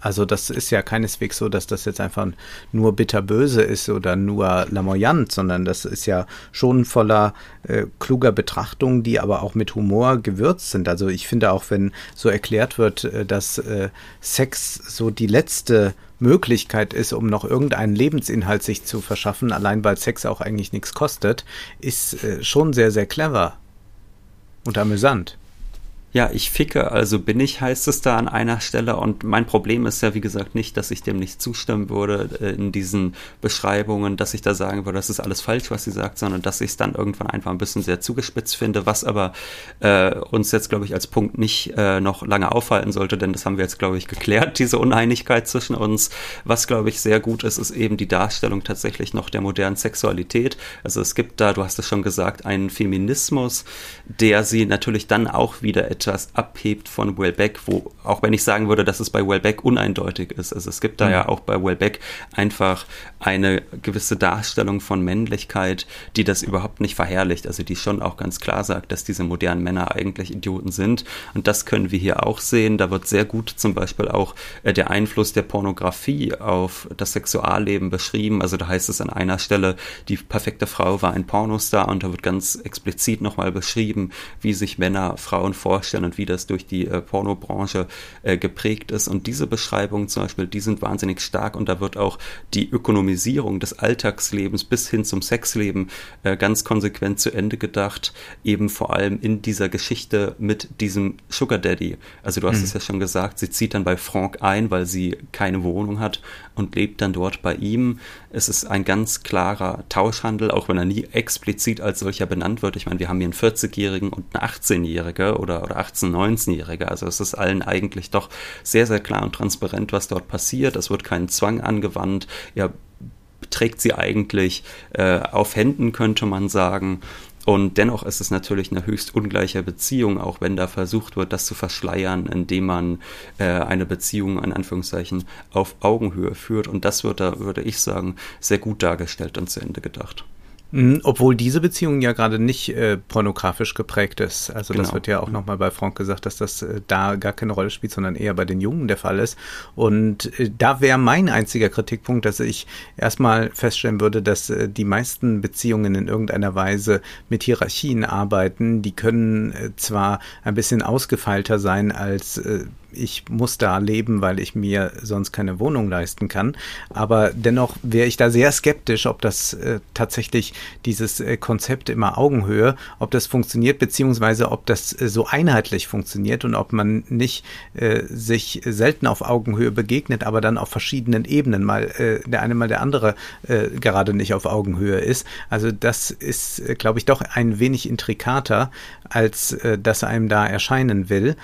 Also das ist ja keineswegs so, dass das jetzt einfach nur bitterböse ist oder nur lamoyant, sondern das ist ja schon voller äh, kluger Betrachtungen, die aber auch mit Humor gewürzt sind. Also ich finde auch, wenn so erklärt wird, äh, dass äh, Sex so die letzte Möglichkeit ist, um noch irgendeinen Lebensinhalt sich zu verschaffen, allein weil Sex auch eigentlich nichts kostet, ist äh, schon sehr, sehr clever und amüsant. Ja, ich ficke, also bin ich, heißt es da an einer Stelle. Und mein Problem ist ja, wie gesagt, nicht, dass ich dem nicht zustimmen würde äh, in diesen Beschreibungen, dass ich da sagen würde, das ist alles falsch, was sie sagt, sondern dass ich es dann irgendwann einfach ein bisschen sehr zugespitzt finde, was aber äh, uns jetzt, glaube ich, als Punkt nicht äh, noch lange aufhalten sollte, denn das haben wir jetzt, glaube ich, geklärt, (laughs) diese Uneinigkeit zwischen uns. Was, glaube ich, sehr gut ist, ist eben die Darstellung tatsächlich noch der modernen Sexualität. Also es gibt da, du hast es schon gesagt, einen Feminismus, der sie natürlich dann auch wieder etwas abhebt von Wellbeck, wo, auch wenn ich sagen würde, dass es bei Wellbeck uneindeutig ist. Also es gibt da mhm. ja auch bei Wellbeck einfach eine gewisse Darstellung von Männlichkeit, die das überhaupt nicht verherrlicht. Also die schon auch ganz klar sagt, dass diese modernen Männer eigentlich Idioten sind. Und das können wir hier auch sehen. Da wird sehr gut zum Beispiel auch äh, der Einfluss der Pornografie auf das Sexualleben beschrieben. Also da heißt es an einer Stelle, die perfekte Frau war ein Pornostar und da wird ganz explizit nochmal beschrieben, wie sich Männer Frauen vorstellen vorstellen und wie das durch die äh, Pornobranche äh, geprägt ist. Und diese Beschreibungen zum Beispiel, die sind wahnsinnig stark und da wird auch die Ökonomisierung des Alltagslebens bis hin zum Sexleben äh, ganz konsequent zu Ende gedacht, eben vor allem in dieser Geschichte mit diesem Sugar Daddy. Also du hast mhm. es ja schon gesagt, sie zieht dann bei Frank ein, weil sie keine Wohnung hat und lebt dann dort bei ihm. Es ist ein ganz klarer Tauschhandel, auch wenn er nie explizit als solcher benannt wird. Ich meine, wir haben hier einen 40-Jährigen und eine 18-Jährige oder, oder 18-, 19-Jährige. Also es ist allen eigentlich doch sehr, sehr klar und transparent, was dort passiert. Es wird kein Zwang angewandt. Er trägt sie eigentlich äh, auf Händen, könnte man sagen. Und dennoch ist es natürlich eine höchst ungleiche Beziehung, auch wenn da versucht wird, das zu verschleiern, indem man äh, eine Beziehung in Anführungszeichen auf Augenhöhe führt. Und das wird da, würde ich sagen, sehr gut dargestellt und zu Ende gedacht. Mhm, obwohl diese Beziehung ja gerade nicht äh, pornografisch geprägt ist. Also genau. das wird ja auch nochmal bei Frank gesagt, dass das äh, da gar keine Rolle spielt, sondern eher bei den Jungen der Fall ist. Und äh, da wäre mein einziger Kritikpunkt, dass ich erstmal feststellen würde, dass äh, die meisten Beziehungen in irgendeiner Weise mit Hierarchien arbeiten. Die können äh, zwar ein bisschen ausgefeilter sein als äh, ich muss da leben, weil ich mir sonst keine Wohnung leisten kann. Aber dennoch wäre ich da sehr skeptisch, ob das äh, tatsächlich dieses äh, Konzept immer Augenhöhe, ob das funktioniert, beziehungsweise ob das äh, so einheitlich funktioniert und ob man nicht äh, sich selten auf Augenhöhe begegnet, aber dann auf verschiedenen Ebenen mal äh, der eine mal der andere äh, gerade nicht auf Augenhöhe ist. Also das ist, glaube ich, doch ein wenig intrikater, als das einem da erscheinen will.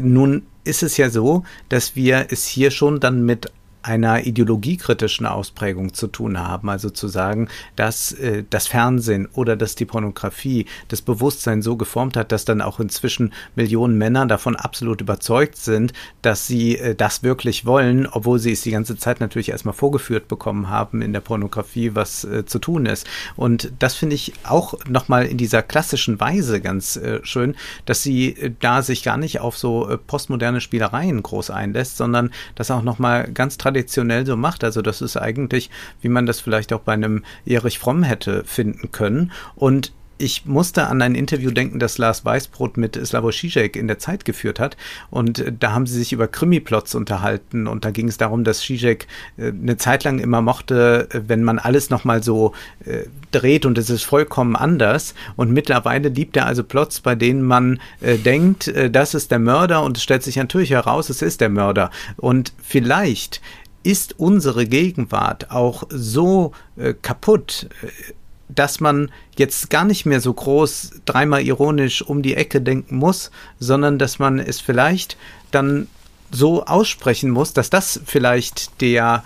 Nun ist es ja so, dass wir es hier schon dann mit einer ideologiekritischen Ausprägung zu tun haben. Also zu sagen, dass äh, das Fernsehen oder dass die Pornografie das Bewusstsein so geformt hat, dass dann auch inzwischen Millionen Männer davon absolut überzeugt sind, dass sie äh, das wirklich wollen, obwohl sie es die ganze Zeit natürlich erstmal vorgeführt bekommen haben in der Pornografie, was äh, zu tun ist. Und das finde ich auch nochmal in dieser klassischen Weise ganz äh, schön, dass sie äh, da sich gar nicht auf so äh, postmoderne Spielereien groß einlässt, sondern das auch nochmal ganz traditionell so macht. Also das ist eigentlich, wie man das vielleicht auch bei einem Erich Fromm hätte finden können. Und ich musste an ein Interview denken, das Lars Weißbrot mit Slavoj Žižek in der Zeit geführt hat. Und äh, da haben sie sich über Krimi-Plots unterhalten. Und da ging es darum, dass Žižek äh, eine Zeit lang immer mochte, äh, wenn man alles nochmal so dreht und es ist vollkommen anders. Und mittlerweile liebt er also Plots, bei denen man denkt, das ist der Mörder. Und es stellt sich natürlich heraus, es ist der Mörder. Und vielleicht ist unsere Gegenwart auch so kaputt, dass man jetzt gar nicht mehr so groß dreimal ironisch um die Ecke denken muss, sondern dass man es vielleicht dann so aussprechen muss, dass das vielleicht der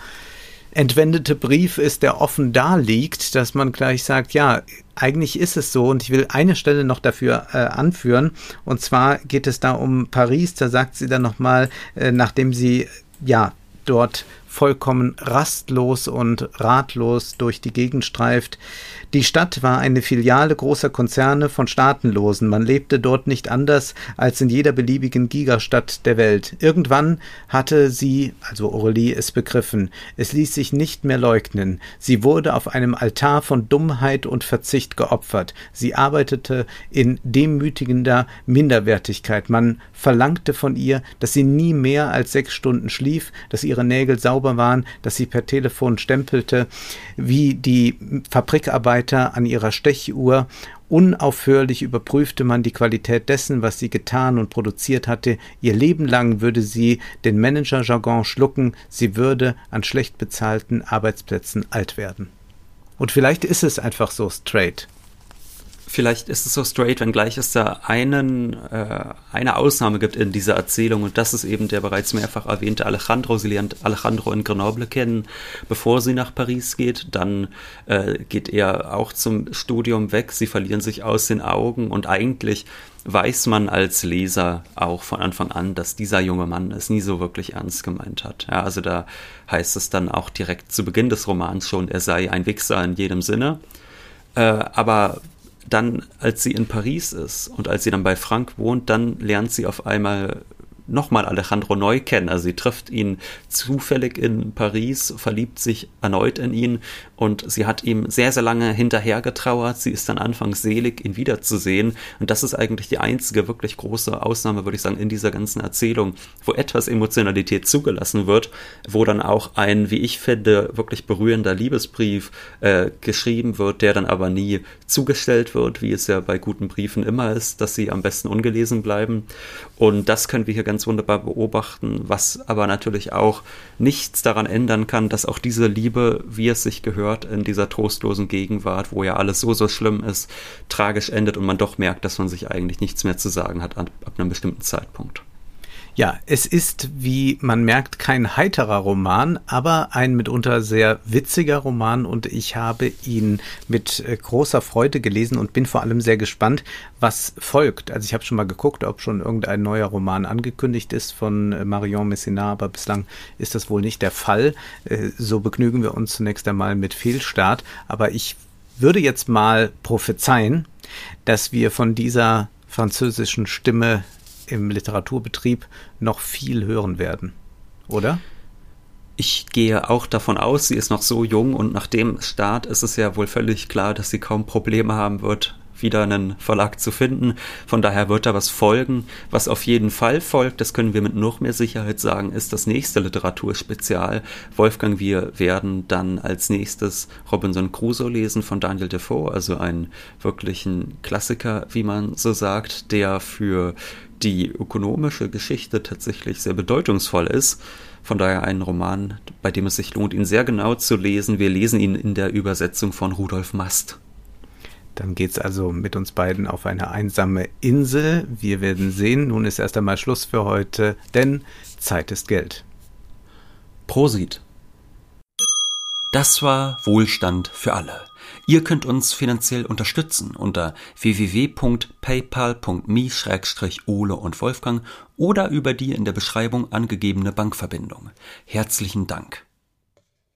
entwendete Brief ist, der offen da liegt, dass man gleich sagt, ja, eigentlich ist es so und ich will eine Stelle noch dafür äh, anführen. Und zwar geht es da um Paris, da sagt sie dann nochmal, äh, nachdem sie ja dort vollkommen rastlos und ratlos durch die Gegend streift. Die Stadt war eine Filiale großer Konzerne von Staatenlosen. Man lebte dort nicht anders als in jeder beliebigen Gigastadt der Welt. Irgendwann hatte sie, also Aurelie, es begriffen. Es ließ sich nicht mehr leugnen. Sie wurde auf einem Altar von Dummheit und Verzicht geopfert. Sie arbeitete in demütigender Minderwertigkeit. Man verlangte von ihr, dass sie nie mehr als sechs Stunden schlief, dass ihre Nägel sauber sauber waren, dass sie per Telefon stempelte, wie die Fabrikarbeiter an ihrer Stechuhr. Unaufhörlich überprüfte man die Qualität dessen, was sie getan und produziert hatte. Ihr Leben lang würde sie den Manager-Jargon schlucken, sie würde an schlecht bezahlten Arbeitsplätzen alt werden. Und vielleicht ist es einfach so straight vielleicht ist es so straight, wenngleich es da einen, äh, eine Ausnahme gibt in dieser Erzählung und das ist eben der bereits mehrfach erwähnte Alejandro. Sie lernt Alejandro in Grenoble kennen, bevor sie nach Paris geht. Dann äh, geht er auch zum Studium weg. Sie verlieren sich aus den Augen und eigentlich weiß man als Leser auch von Anfang an, dass dieser junge Mann es nie so wirklich ernst gemeint hat. Ja, also da heißt es dann auch direkt zu Beginn des Romans schon, er sei ein Wichser in jedem Sinne. Äh, aber dann, als sie in Paris ist und als sie dann bei Frank wohnt, dann lernt sie auf einmal nochmal Alejandro neu kennen. Also sie trifft ihn zufällig in Paris, verliebt sich erneut in ihn und sie hat ihm sehr, sehr lange hinterhergetrauert. Sie ist dann anfangs selig, ihn wiederzusehen. Und das ist eigentlich die einzige wirklich große Ausnahme, würde ich sagen, in dieser ganzen Erzählung, wo etwas Emotionalität zugelassen wird, wo dann auch ein, wie ich finde, wirklich berührender Liebesbrief äh, geschrieben wird, der dann aber nie zugestellt wird, wie es ja bei guten Briefen immer ist, dass sie am besten ungelesen bleiben. Und das können wir hier ganz ganz wunderbar beobachten, was aber natürlich auch nichts daran ändern kann, dass auch diese Liebe, wie es sich gehört, in dieser trostlosen Gegenwart, wo ja alles so, so schlimm ist, tragisch endet und man doch merkt, dass man sich eigentlich nichts mehr zu sagen hat ab, ab einem bestimmten Zeitpunkt. Ja, es ist, wie man merkt, kein heiterer Roman, aber ein mitunter sehr witziger Roman und ich habe ihn mit äh, großer Freude gelesen und bin vor allem sehr gespannt, was folgt. Also ich habe schon mal geguckt, ob schon irgendein neuer Roman angekündigt ist von äh, Marion Messina, aber bislang ist das wohl nicht der Fall. Äh, so begnügen wir uns zunächst einmal mit Fehlstart, aber ich würde jetzt mal prophezeien, dass wir von dieser französischen Stimme im Literaturbetrieb noch viel hören werden, oder? Ich gehe auch davon aus, sie ist noch so jung und nach dem Start ist es ja wohl völlig klar, dass sie kaum Probleme haben wird, wieder einen Verlag zu finden. Von daher wird da was folgen. Was auf jeden Fall folgt, das können wir mit noch mehr Sicherheit sagen, ist das nächste Literaturspezial. Wolfgang, wir werden dann als nächstes Robinson Crusoe lesen von Daniel Defoe, also einen wirklichen Klassiker, wie man so sagt, der für die ökonomische Geschichte tatsächlich sehr bedeutungsvoll ist. Von daher ein Roman, bei dem es sich lohnt, ihn sehr genau zu lesen. Wir lesen ihn in der Übersetzung von Rudolf Mast. Dann geht's also mit uns beiden auf eine einsame Insel. Wir werden sehen. Nun ist erst einmal Schluss für heute, denn Zeit ist Geld. Prosit. Das war Wohlstand für alle. Ihr könnt uns finanziell unterstützen unter www.paypal.me-ole und Wolfgang oder über die in der Beschreibung angegebene Bankverbindung. Herzlichen Dank.